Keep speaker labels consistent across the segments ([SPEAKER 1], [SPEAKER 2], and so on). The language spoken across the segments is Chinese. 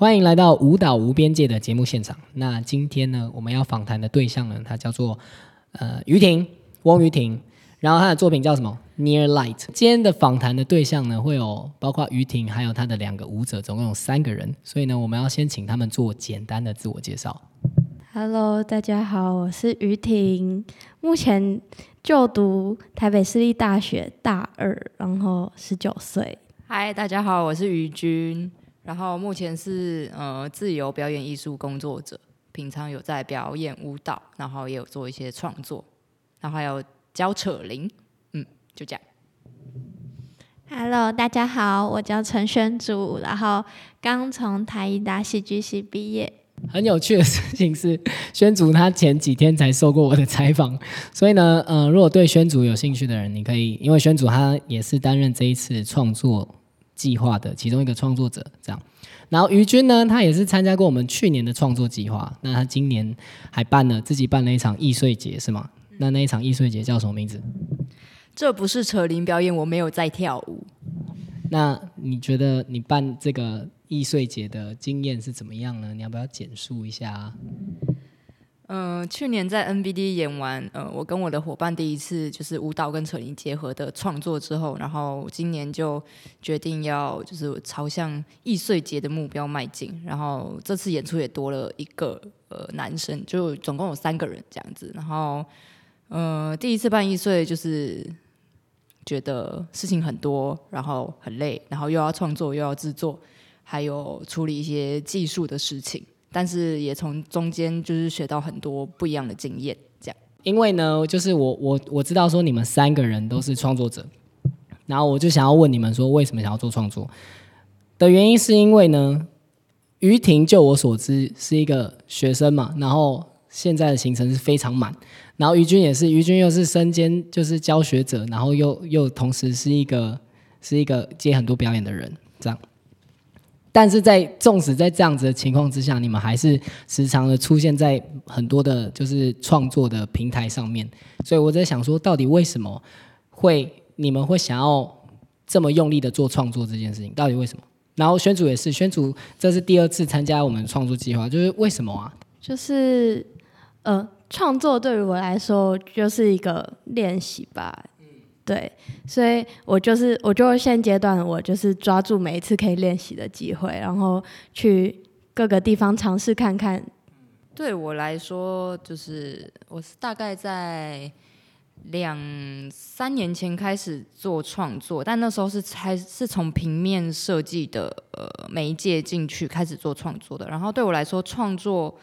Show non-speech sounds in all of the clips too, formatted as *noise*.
[SPEAKER 1] 欢迎来到舞蹈无边界的节目现场。那今天呢，我们要访谈的对象呢，他叫做呃于婷，翁于婷。然后他的作品叫什么？Near Light。今天的访谈的对象呢，会有包括于婷，还有他的两个舞者，总共有三个人。所以呢，我们要先请他们做简单的自我介绍。
[SPEAKER 2] Hello，大家好，我是于婷，目前就读台北市立大学大二，然后十九岁。
[SPEAKER 3] 嗨，大家好，我是于君，然后目前是呃自由表演艺术工作者，平常有在表演舞蹈，然后也有做一些创作，然后还有教扯铃，嗯，就这样。
[SPEAKER 2] Hello，大家好，我叫陈宣祖，然后刚从台艺大戏剧系毕业。
[SPEAKER 1] 很有趣的事情是，宣祖他前几天才受过我的采访，所以呢，呃，如果对宣祖有兴趣的人，你可以，因为宣祖他也是担任这一次创作计划的其中一个创作者，这样。然后于军呢，他也是参加过我们去年的创作计划，那他今年还办了自己办了一场易碎节，是吗？那那一场易碎节叫什么名字？
[SPEAKER 3] 这不是扯铃表演，我没有在跳舞。
[SPEAKER 1] 那你觉得你办这个易碎节的经验是怎么样呢？你要不要简述一下啊？
[SPEAKER 3] 嗯、去年在 NBD 演完，呃，我跟我的伙伴第一次就是舞蹈跟扯铃结合的创作之后，然后今年就决定要就是朝向易碎节的目标迈进，然后这次演出也多了一个呃男生，就总共有三个人这样子，然后呃第一次办易碎就是觉得事情很多，然后很累，然后又要创作又要制作，还有处理一些技术的事情。但是也从中间就是学到很多不一样的经验，这样。
[SPEAKER 1] 因为呢，就是我我我知道说你们三个人都是创作者，然后我就想要问你们说，为什么想要做创作？的原因是因为呢，于婷就我所知是一个学生嘛，然后现在的行程是非常满，然后于军也是，于军又是身兼就是教学者，然后又又同时是一个是一个接很多表演的人，这样。但是在纵使在这样子的情况之下，你们还是时常的出现在很多的，就是创作的平台上面。所以我在想说，到底为什么会你们会想要这么用力的做创作这件事情？到底为什么？然后宣主也是，宣主这是第二次参加我们创作计划，就是为什么啊？
[SPEAKER 2] 就是呃，创作对于我来说就是一个练习吧。对，所以我就是，我就现阶段我就是抓住每一次可以练习的机会，然后去各个地方尝试看看。
[SPEAKER 3] 对我来说，就是我是大概在两三年前开始做创作，但那时候是才是从平面设计的呃媒介进去开始做创作的。然后对我来说，创作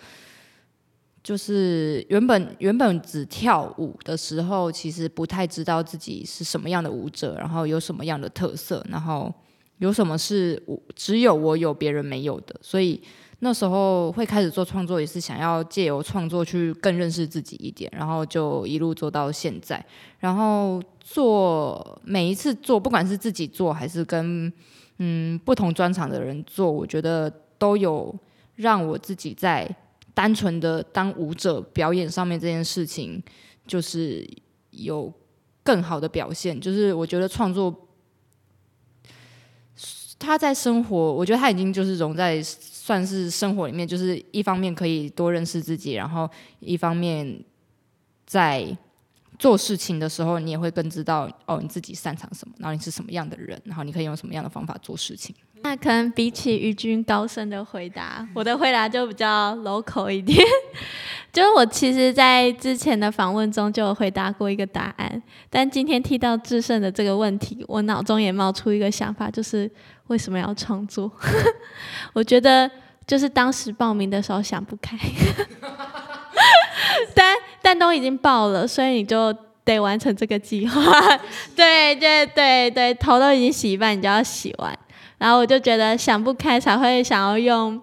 [SPEAKER 3] 就是原本原本只跳舞的时候，其实不太知道自己是什么样的舞者，然后有什么样的特色，然后有什么是我只有我有别人没有的，所以。那时候会开始做创作，也是想要借由创作去更认识自己一点，然后就一路做到现在。然后做每一次做，不管是自己做还是跟嗯不同专场的人做，我觉得都有让我自己在单纯的当舞者表演上面这件事情，就是有更好的表现。就是我觉得创作。他在生活，我觉得他已经就是融在算是生活里面，就是一方面可以多认识自己，然后一方面在做事情的时候，你也会更知道哦你自己擅长什么，然后你是什么样的人，然后你可以用什么样的方法做事情。
[SPEAKER 2] 那可能比起于军高深的回答，我的回答就比较 local 一点。*laughs* 就是我其实，在之前的访问中就有回答过一个答案，但今天提到制胜的这个问题，我脑中也冒出一个想法，就是为什么要创作？*laughs* 我觉得就是当时报名的时候想不开，*laughs* 但但都已经报了，所以你就得完成这个计划。对对对对，头都已经洗一半，你就要洗完。然后我就觉得想不开，才会想要用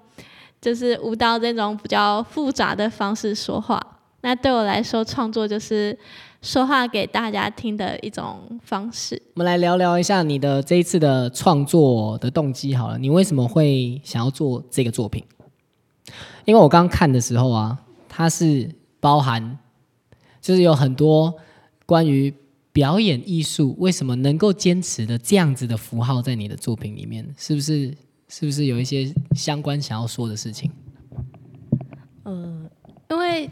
[SPEAKER 2] 就是舞蹈这种比较复杂的方式说话。那对我来说，创作就是说话给大家听的一种方式。
[SPEAKER 1] 我们来聊聊一下你的这一次的创作的动机好了，你为什么会想要做这个作品？因为我刚看的时候啊，它是包含就是有很多关于表演艺术为什么能够坚持的这样子的符号在你的作品里面，是不是是不是有一些相关想要说的事情？
[SPEAKER 4] 呃因为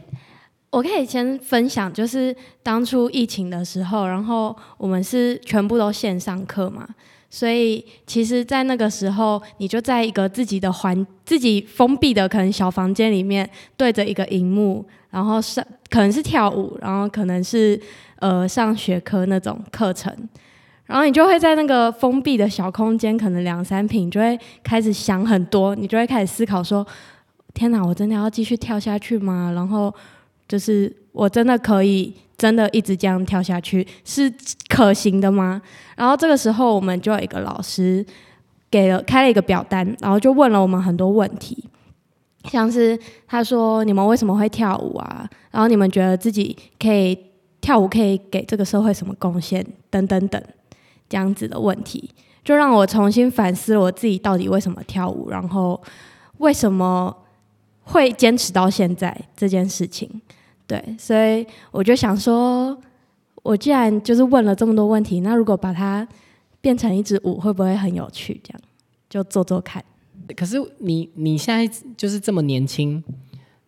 [SPEAKER 4] 我可以先分享，就是当初疫情的时候，然后我们是全部都线上课嘛，所以其实，在那个时候，你就在一个自己的环、自己封闭的可能小房间里面，对着一个荧幕，然后上可能是跳舞，然后可能是呃上学科那种课程，然后你就会在那个封闭的小空间，可能两三平，就会开始想很多，你就会开始思考说。天哪，我真的要继续跳下去吗？然后就是我真的可以真的一直这样跳下去是可行的吗？然后这个时候我们就有一个老师给了开了一个表单，然后就问了我们很多问题，像是他说你们为什么会跳舞啊？然后你们觉得自己可以跳舞可以给这个社会什么贡献？等等等这样子的问题，就让我重新反思我自己到底为什么跳舞，然后为什么。会坚持到现在这件事情，对，所以我就想说，我既然就是问了这么多问题，那如果把它变成一支舞，会不会很有趣？这样就做做看。
[SPEAKER 1] 可是你你现在就是这么年轻，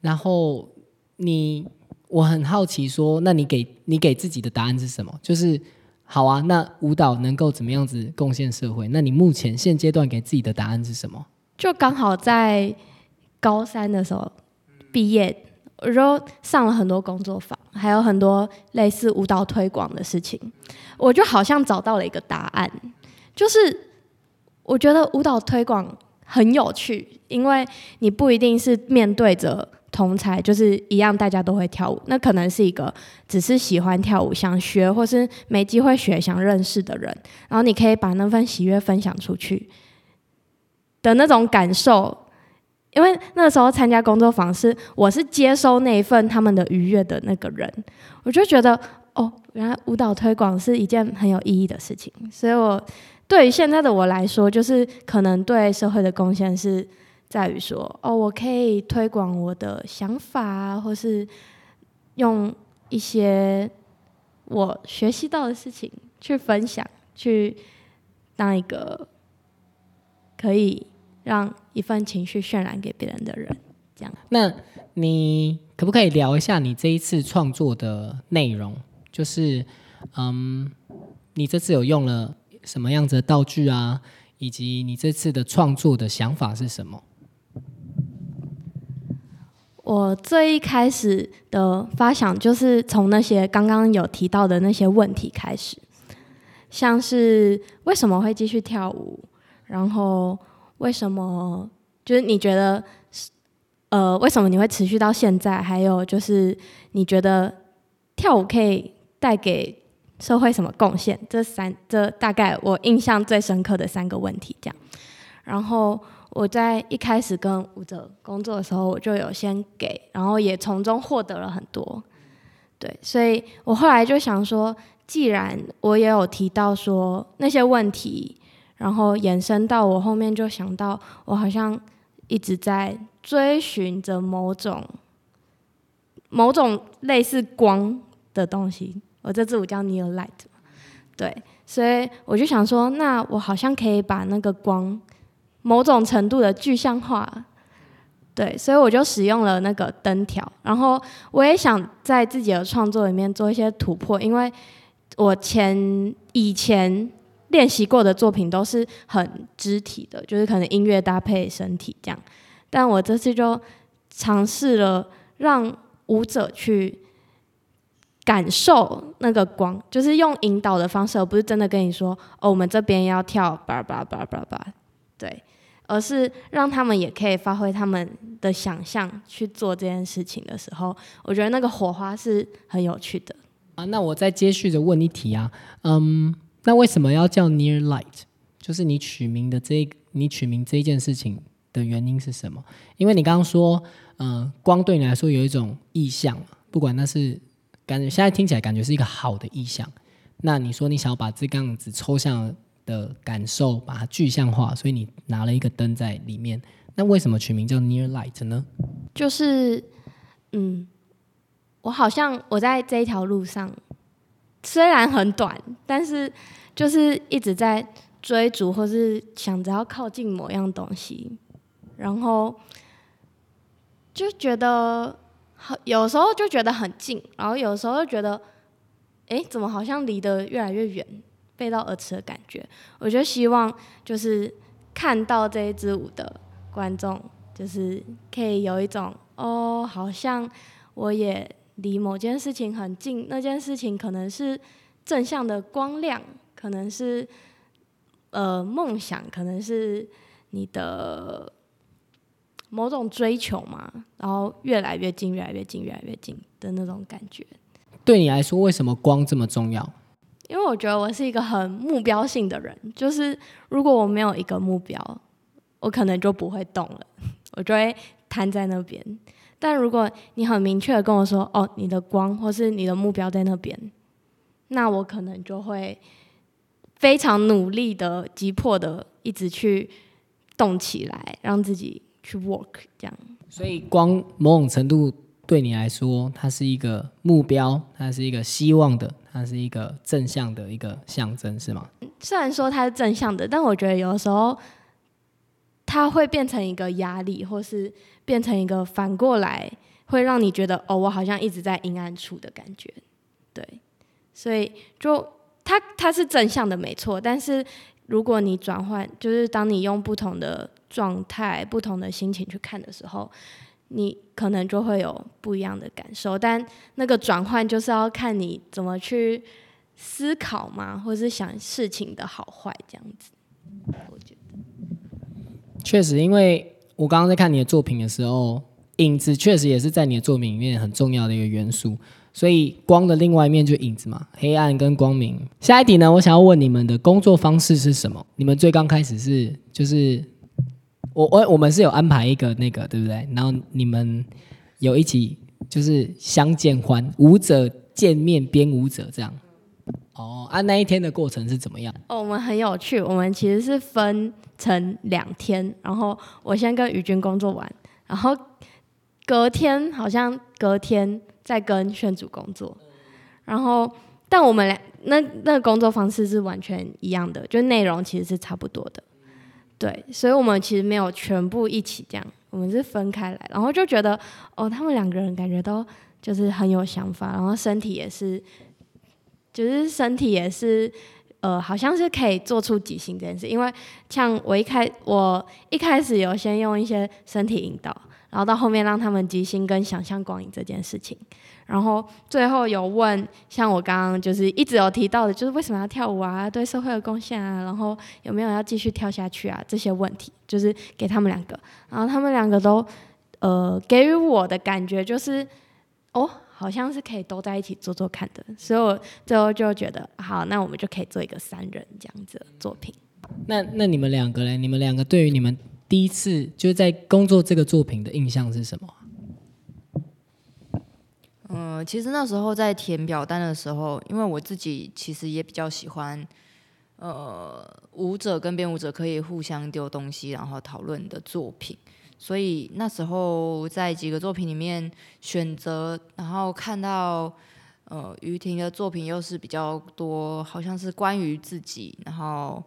[SPEAKER 1] 然后你我很好奇，说那你给你给自己的答案是什么？就是好啊，那舞蹈能够怎么样子贡献社会？那你目前现阶段给自己的答案是什么？
[SPEAKER 4] 就刚好在。高三的时候毕业，我就上了很多工作坊，还有很多类似舞蹈推广的事情。我就好像找到了一个答案，就是我觉得舞蹈推广很有趣，因为你不一定是面对着同才，就是一样大家都会跳舞，那可能是一个只是喜欢跳舞、想学或是没机会学、想认识的人，然后你可以把那份喜悦分享出去的那种感受。因为那时候参加工作坊是我是接收那一份他们的愉悦的那个人，我就觉得哦，原来舞蹈推广是一件很有意义的事情。所以我对于现在的我来说，就是可能对社会的贡献是在于说，哦，我可以推广我的想法，或是用一些我学习到的事情去分享，去当一个可以。让一份情绪渲染给别人的人，这样。
[SPEAKER 1] 那你可不可以聊一下你这一次创作的内容？就是，嗯，你这次有用了什么样子的道具啊？以及你这次的创作的想法是什么？
[SPEAKER 4] 我最一开始的发想就是从那些刚刚有提到的那些问题开始，像是为什么会继续跳舞，然后。为什么？就是你觉得是呃，为什么你会持续到现在？还有就是，你觉得跳舞可以带给社会什么贡献？这三，这大概我印象最深刻的三个问题，这样。然后我在一开始跟舞者工作的时候，我就有先给，然后也从中获得了很多。对，所以我后来就想说，既然我也有提到说那些问题。然后延伸到我后面，就想到我好像一直在追寻着某种某种类似光的东西。我这支舞叫 Near Light，对，所以我就想说，那我好像可以把那个光某种程度的具象化。对，所以我就使用了那个灯条。然后我也想在自己的创作里面做一些突破，因为我前以前。练习过的作品都是很肢体的，就是可能音乐搭配身体这样。但我这次就尝试了让舞者去感受那个光，就是用引导的方式，而不是真的跟你说哦，我们这边要跳叭叭叭叭叭，对，而是让他们也可以发挥他们的想象去做这件事情的时候，我觉得那个火花是很有趣的。
[SPEAKER 1] 啊，那我再接续着问一题啊，嗯。那为什么要叫 Near Light？就是你取名的这，你取名这一件事情的原因是什么？因为你刚刚说，嗯，光对你来说有一种意象，不管那是感觉，现在听起来感觉是一个好的意象。那你说你想要把这样子抽象的感受把它具象化，所以你拿了一个灯在里面。那为什么取名叫 Near Light 呢？
[SPEAKER 4] 就是，嗯，我好像我在这一条路上。虽然很短，但是就是一直在追逐或是想着要靠近某样东西，然后就觉得有时候就觉得很近，然后有时候又觉得，哎，怎么好像离得越来越远，背道而驰的感觉。我就希望就是看到这一支舞的观众，就是可以有一种哦，好像我也离某件事情很近，那件事情可能是正向的光亮，可能是。呃，梦想可能是你的某种追求嘛，然后越来越近，越来越近，越来越近的那种感觉。
[SPEAKER 1] 对你来说，为什么光这么重要？
[SPEAKER 4] 因为我觉得我是一个很目标性的人，就是如果我没有一个目标，我可能就不会动了，我就会瘫在那边。但如果你很明确的跟我说，哦，你的光或是你的目标在那边，那我可能就会。非常努力的、急迫的，一直去动起来，让自己去 work 这样。
[SPEAKER 1] 所以，光某种程度对你来说，它是一个目标，它是一个希望的，它是一个正向的一个象征，是吗？
[SPEAKER 4] 虽然说它是正向的，但我觉得有的时候它会变成一个压力，或是变成一个反过来，会让你觉得哦，我好像一直在阴暗处的感觉。对，所以就。它它是正向的，没错。但是如果你转换，就是当你用不同的状态、不同的心情去看的时候，你可能就会有不一样的感受。但那个转换就是要看你怎么去思考嘛，或是想事情的好坏这样子。我觉得
[SPEAKER 1] 确实，因为我刚刚在看你的作品的时候，影子确实也是在你的作品里面很重要的一个元素。所以光的另外一面就影子嘛，黑暗跟光明。下一题呢，我想要问你们的工作方式是什么？你们最刚开始是就是我我我们是有安排一个那个对不对？然后你们有一起就是相见欢，舞者见面编舞者这样。哦，啊那一天的过程是怎么样？
[SPEAKER 4] 哦，我们很有趣，我们其实是分成两天，然后我先跟宇君工作完，然后隔天好像隔天。再跟炫组工作，然后但我们俩那那个工作方式是完全一样的，就内容其实是差不多的，对，所以我们其实没有全部一起这样，我们是分开来，然后就觉得哦，他们两个人感觉都就是很有想法，然后身体也是，就是身体也是，呃，好像是可以做出即兴这件事，因为像我一开我一开始有先用一些身体引导。然后到后面让他们即兴跟想象光影这件事情，然后最后有问像我刚刚就是一直有提到的，就是为什么要跳舞啊，对社会的贡献啊，然后有没有要继续跳下去啊这些问题，就是给他们两个，然后他们两个都呃给予我的感觉就是哦，好像是可以都在一起做做看的，所以我最后就觉得好，那我们就可以做一个三人这样子的作品。
[SPEAKER 1] 那那你们两个嘞？你们两个对于你们。第一次就是在工作这个作品的印象是什么？
[SPEAKER 3] 嗯，其实那时候在填表单的时候，因为我自己其实也比较喜欢，呃，舞者跟编舞者可以互相丢东西，然后讨论的作品，所以那时候在几个作品里面选择，然后看到呃于婷的作品又是比较多，好像是关于自己，然后。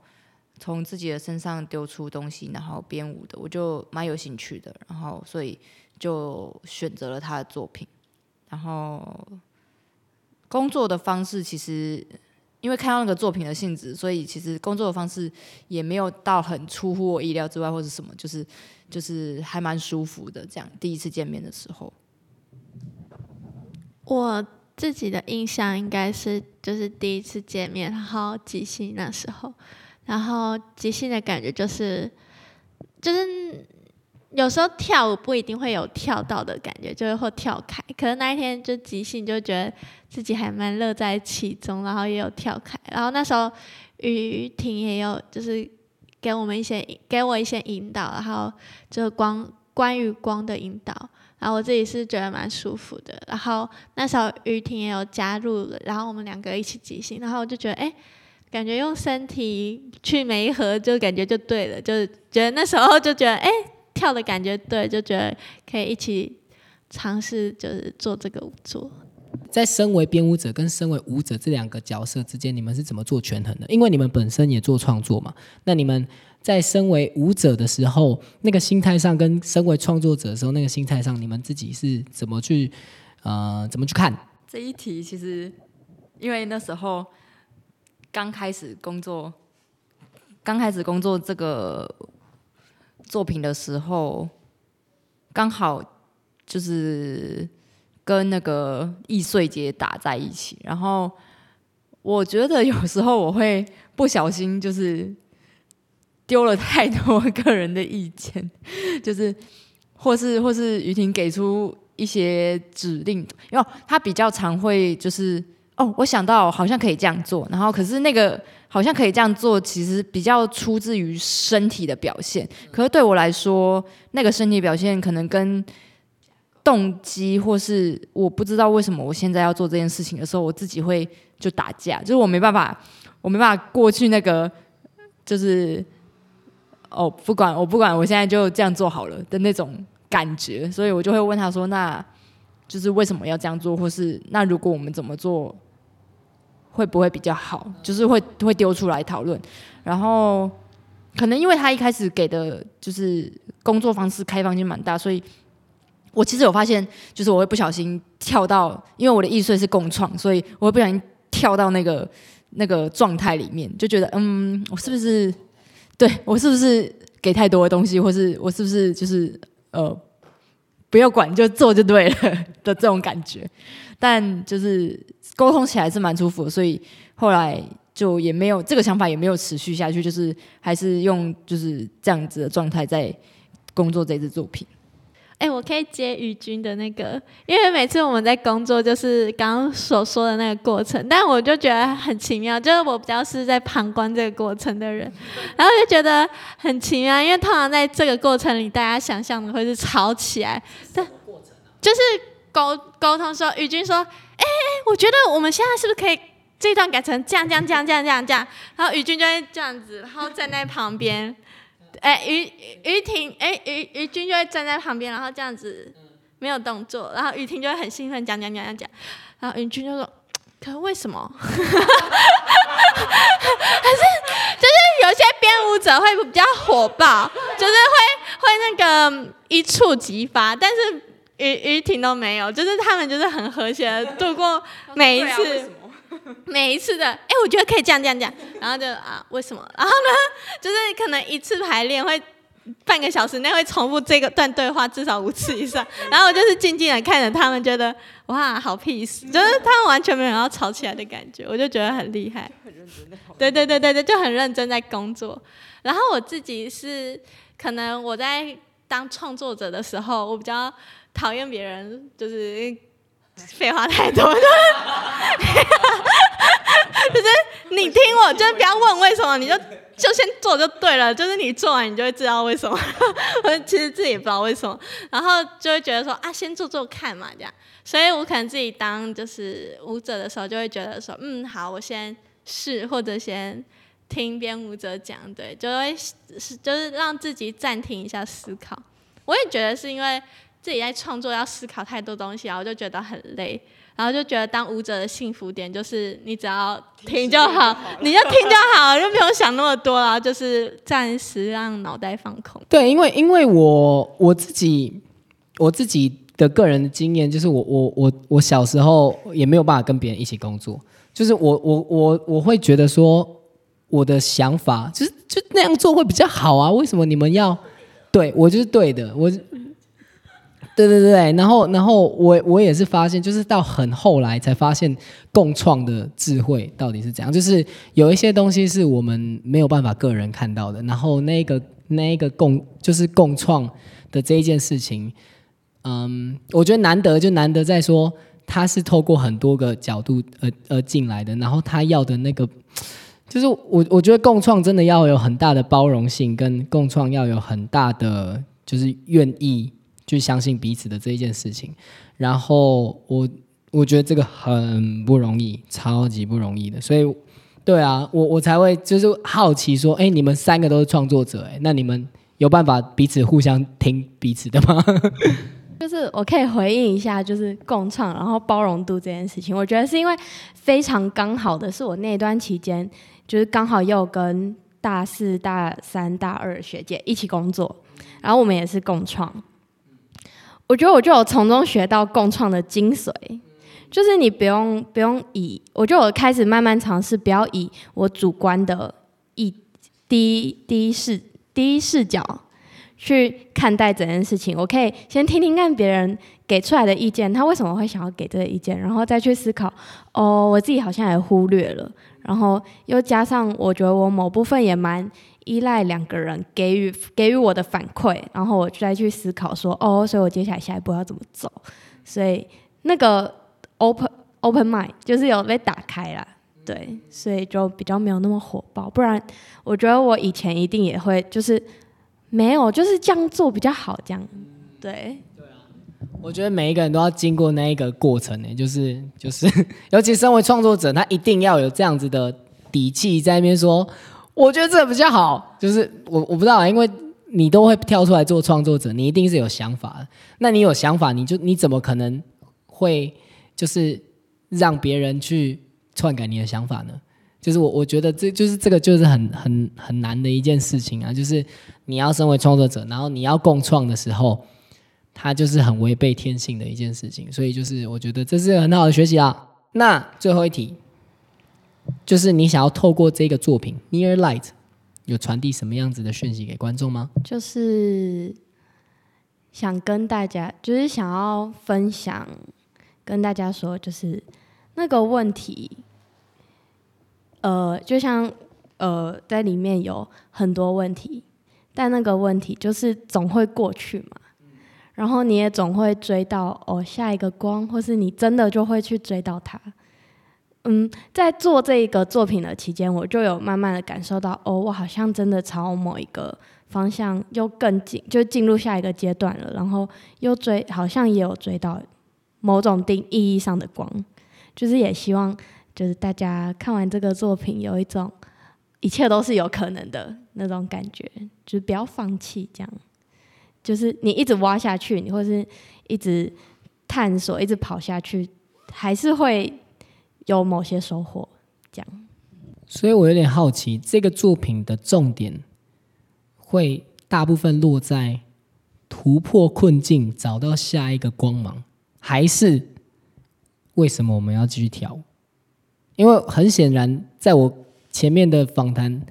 [SPEAKER 3] 从自己的身上丢出东西，然后编舞的，我就蛮有兴趣的，然后所以就选择了他的作品。然后工作的方式其实，因为看到那个作品的性质，所以其实工作的方式也没有到很出乎我意料之外，或者什么，就是就是还蛮舒服的。这样第一次见面的时候，
[SPEAKER 2] 我自己的印象应该是就是第一次见面，然后即兴那时候。然后即兴的感觉就是，就是有时候跳舞不一定会有跳到的感觉，就是会跳开。可能那一天就即兴，就觉得自己还蛮乐在其中，然后也有跳开。然后那时候雨婷也有就是给我们一些给我一些引导，然后就光关于光的引导，然后我自己是觉得蛮舒服的。然后那时候雨婷也有加入了，然后我们两个一起即兴，然后我就觉得哎。感觉用身体去媒合，就感觉就对了，就是觉得那时候就觉得，哎，跳的感觉对，就觉得可以一起尝试，就是做这个舞作。
[SPEAKER 1] 在身为编舞者跟身为舞者这两个角色之间，你们是怎么做权衡的？因为你们本身也做创作嘛，那你们在身为舞者的时候，那个心态上跟身为创作者的时候，那个心态上，你们自己是怎么去呃怎么去看？
[SPEAKER 3] 这一题其实，因为那时候刚开始工作，刚开始工作这个作品的时候，刚好就是跟那个易碎节打在一起，然后我觉得有时候我会不小心就是丢了太多 *laughs* 个人的意见，就是或是或是于婷给出一些指令，因为他比较常会就是哦，我想到好像可以这样做，然后可是那个好像可以这样做，其实比较出自于身体的表现，可是对我来说，那个身体表现可能跟动机，或是我不知道为什么我现在要做这件事情的时候，我自己会就打架，就是我没办法，我没办法过去那个就是哦，不管我不管，我现在就这样做好了的那种感觉，所以我就会问他说，那就是为什么要这样做，或是那如果我们怎么做会不会比较好？就是会会丢出来讨论，然后可能因为他一开始给的就是工作方式开放性蛮大，所以我其实有发现，就是我会不小心跳到，因为我的易碎是共创，所以我会不小心跳到那个那个状态里面，就觉得嗯，我是不是对我是不是给太多的东西，或是我是不是就是呃不要管就做就对了的这种感觉，*laughs* 但就是沟通起来是蛮舒服的，所以后来就也没有这个想法也没有持续下去，就是还是用就是这样子的状态在工作这支作品。
[SPEAKER 2] 哎、我可以接宇君的那个，因为每次我们在工作，就是刚刚所说的那个过程，但我就觉得很奇妙，就是我比较是在旁观这个过程的人，然后就觉得很奇妙，因为通常在这个过程里，大家想象的会是吵起来，但就是沟沟通说，宇君说，哎、哎、我觉得我们现在是不是可以这段改成这样这样这样这样这样这样，然后宇君就会这样子，然后站在旁边。哎，于于婷，哎，于于君就会站在旁边，然后这样子没有动作，然后于婷就会很兴奋讲讲讲讲讲，然后于君就说：“可是为什么？” *laughs* 可是就是有些编舞者会比较火爆，就是会会那个一触即发，但是于于婷都没有，就是他们就是很和谐的度过每一次。*laughs* 每一次的，哎、我觉得可以这样这样这样，然后就啊，为什么？*laughs* 然后呢，就是可能一次排练会半个小时内会重复这个段对话至少五次以上，然后我就是静静的看着他们，觉得哇，好 peace，就是他们完全没有要吵起来的感觉，我就觉得很厉害。*laughs* 对对对对对，就很认真在工作。然后我自己是可能我在当创作者的时候，我比较讨厌别人就是废话太多，就 *laughs* 是就是你听我，就是不要问为什么，你就就先做就对了，就是你做完你就会知道为什么。我 *laughs* 其实自己也不知道为什么，然后就会觉得说啊，先做做看嘛，这样。所以我可能自己当就是舞者的时候，就会觉得说，嗯，好，我先试或者先听编舞者讲，对，就会是就是让自己暂停一下思考。我也觉得是因为自己在创作要思考太多东西，然后就觉得很累，然后就觉得当舞者的幸福点就是你只要听就好，你就听就好，就不用想那么多了，就是暂时让脑袋放空。
[SPEAKER 1] 对，因为因为我我自己我自己的个人的经验，就是我我我我小时候也没有办法跟别人一起工作，就是我我我我会觉得说我的想法就是就那样做会比较好啊，为什么你们要？对我就是对的，我对对对，然后然后我我也是发现，就是到很后来才发现共创的智慧到底是怎样，就是有一些东西是我们没有办法个人看到的，然后那个那一个共就是共创的这一件事情，嗯，我觉得难得就难得在说他是透过很多个角度呃呃进来的，然后他要的那个。就是我，我觉得共创真的要有很大的包容性，跟共创要有很大的就是愿意去相信彼此的这一件事情。然后我我觉得这个很不容易，超级不容易的。所以，对啊，我我才会就是好奇说，哎，你们三个都是创作者，哎，那你们有办法彼此互相听彼此的吗？*laughs*
[SPEAKER 4] 就是我可以回应一下，就是共创，然后包容度这件事情，我觉得是因为非常刚好的是我那段期间，就是刚好又跟大四、大三、大二学姐一起工作，然后我们也是共创。我觉得我就有从中学到共创的精髓，就是你不用不用以，我就我开始慢慢尝试，不要以我主观的一第一第一视第一视角去看待整件事情。我可以先听听看别人给出来的意见，他为什么会想要给这个意见，然后再去思考。哦，我自己好像也忽略了，然后又加上我觉得我某部分也蛮。依赖两个人给予给予我的反馈，然后我再去思考说，哦，所以我接下来下一步要怎么走？所以那个 open open mind 就是有被打开了，对，所以就比较没有那么火爆。不然我觉得我以前一定也会就是没有，就是这样做比较好，这样对。
[SPEAKER 1] 对啊，我觉得每一个人都要经过那一个过程呢，就是就是，*laughs* 尤其身为创作者，他一定要有这样子的底气在那边说。我觉得这比较好，就是我我不知道啊，因为你都会跳出来做创作者，你一定是有想法的。那你有想法，你就你怎么可能会就是让别人去篡改你的想法呢？就是我我觉得这就是这个就是很很很难的一件事情啊！就是你要身为创作者，然后你要共创的时候，它就是很违背天性的一件事情。所以就是我觉得这是很好的学习啊。那最后一题。就是你想要透过这个作品《Near Light》有传递什么样子的讯息给观众吗？
[SPEAKER 4] 就是想跟大家，就是想要分享，跟大家说，就是那个问题，呃，就像呃，在里面有很多问题，但那个问题就是总会过去嘛，然后你也总会追到哦下一个光，或是你真的就会去追到它。嗯，在做这一个作品的期间，我就有慢慢的感受到，哦，我好像真的朝某一个方向又更进，就进入下一个阶段了。然后又追，好像也有追到某种定意义上的光，就是也希望，就是大家看完这个作品，有一种一切都是有可能的那种感觉，就是不要放弃，这样，就是你一直挖下去，你或是一直探索，一直跑下去，还是会。有某些收获，这样。
[SPEAKER 1] 所以我有点好奇，这个作品的重点会大部分落在突破困境，找到下一个光芒，还是为什么我们要继续跳舞？因为很显然，在我前面的访谈，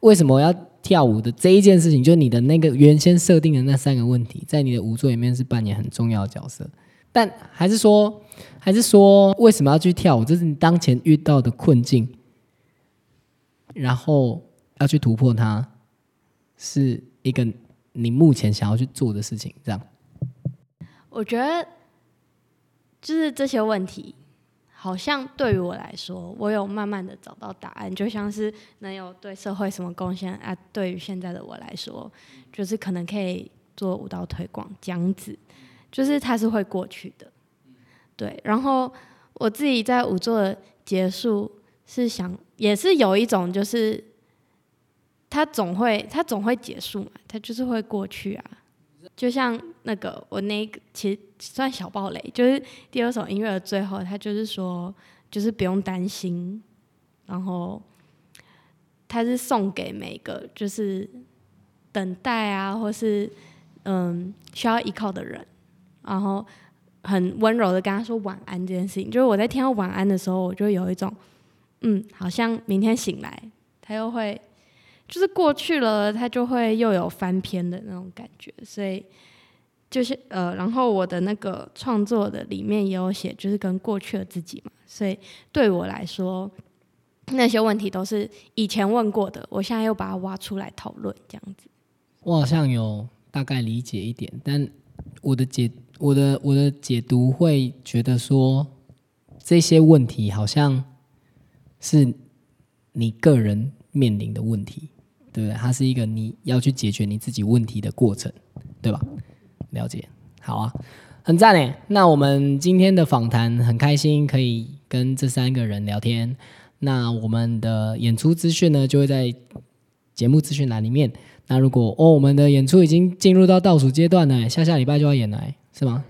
[SPEAKER 1] 为什么我要跳舞的这一件事情，就是你的那个原先设定的那三个问题，在你的舞作里面是扮演很重要的角色。但还是说，还是说，为什么要去跳舞？这是你当前遇到的困境，然后要去突破它，是一个你目前想要去做的事情。这样，
[SPEAKER 4] 我觉得就是这些问题，好像对于我来说，我有慢慢的找到答案。就像是能有对社会什么贡献啊？对于现在的我来说，就是可能可以做舞蹈推广这样子。就是它是会过去的，对。然后我自己在五座结束是想，也是有一种就是，它总会它总会结束嘛，它就是会过去啊。就像那个我那个其实算小暴雷，就是第二首音乐的最后，他就是说就是不用担心，然后他是送给每个就是等待啊，或是嗯需要依靠的人。然后很温柔的跟他说晚安这件事情，就是我在听到晚安的时候，我就有一种，嗯，好像明天醒来，他又会，就是过去了，他就会又有翻篇的那种感觉。所以就是呃，然后我的那个创作的里面也有写，就是跟过去的自己嘛。所以对我来说，那些问题都是以前问过的，我现在又把它挖出来讨论，这样子。
[SPEAKER 1] 我好像有大概理解一点，但我的解。我的我的解读会觉得说，这些问题好像是你个人面临的问题，对不对？它是一个你要去解决你自己问题的过程，对吧？了解，好啊，很赞诶。那我们今天的访谈很开心，可以跟这三个人聊天。那我们的演出资讯呢，就会在节目资讯栏里面。那如果哦，我们的演出已经进入到倒数阶段了，下下礼拜就要演了。是吗？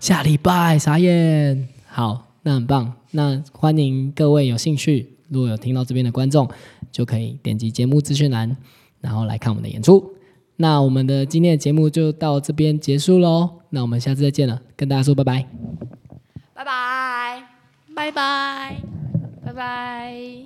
[SPEAKER 1] 下礼拜傻眼。好，那很棒。那欢迎各位有兴趣，如果有听到这边的观众，就可以点击节目资讯栏，然后来看我们的演出。那我们的今天的节目就到这边结束喽。那我们下次再见了，跟大家说拜拜。
[SPEAKER 3] 拜拜。
[SPEAKER 2] 拜拜。
[SPEAKER 4] 拜拜。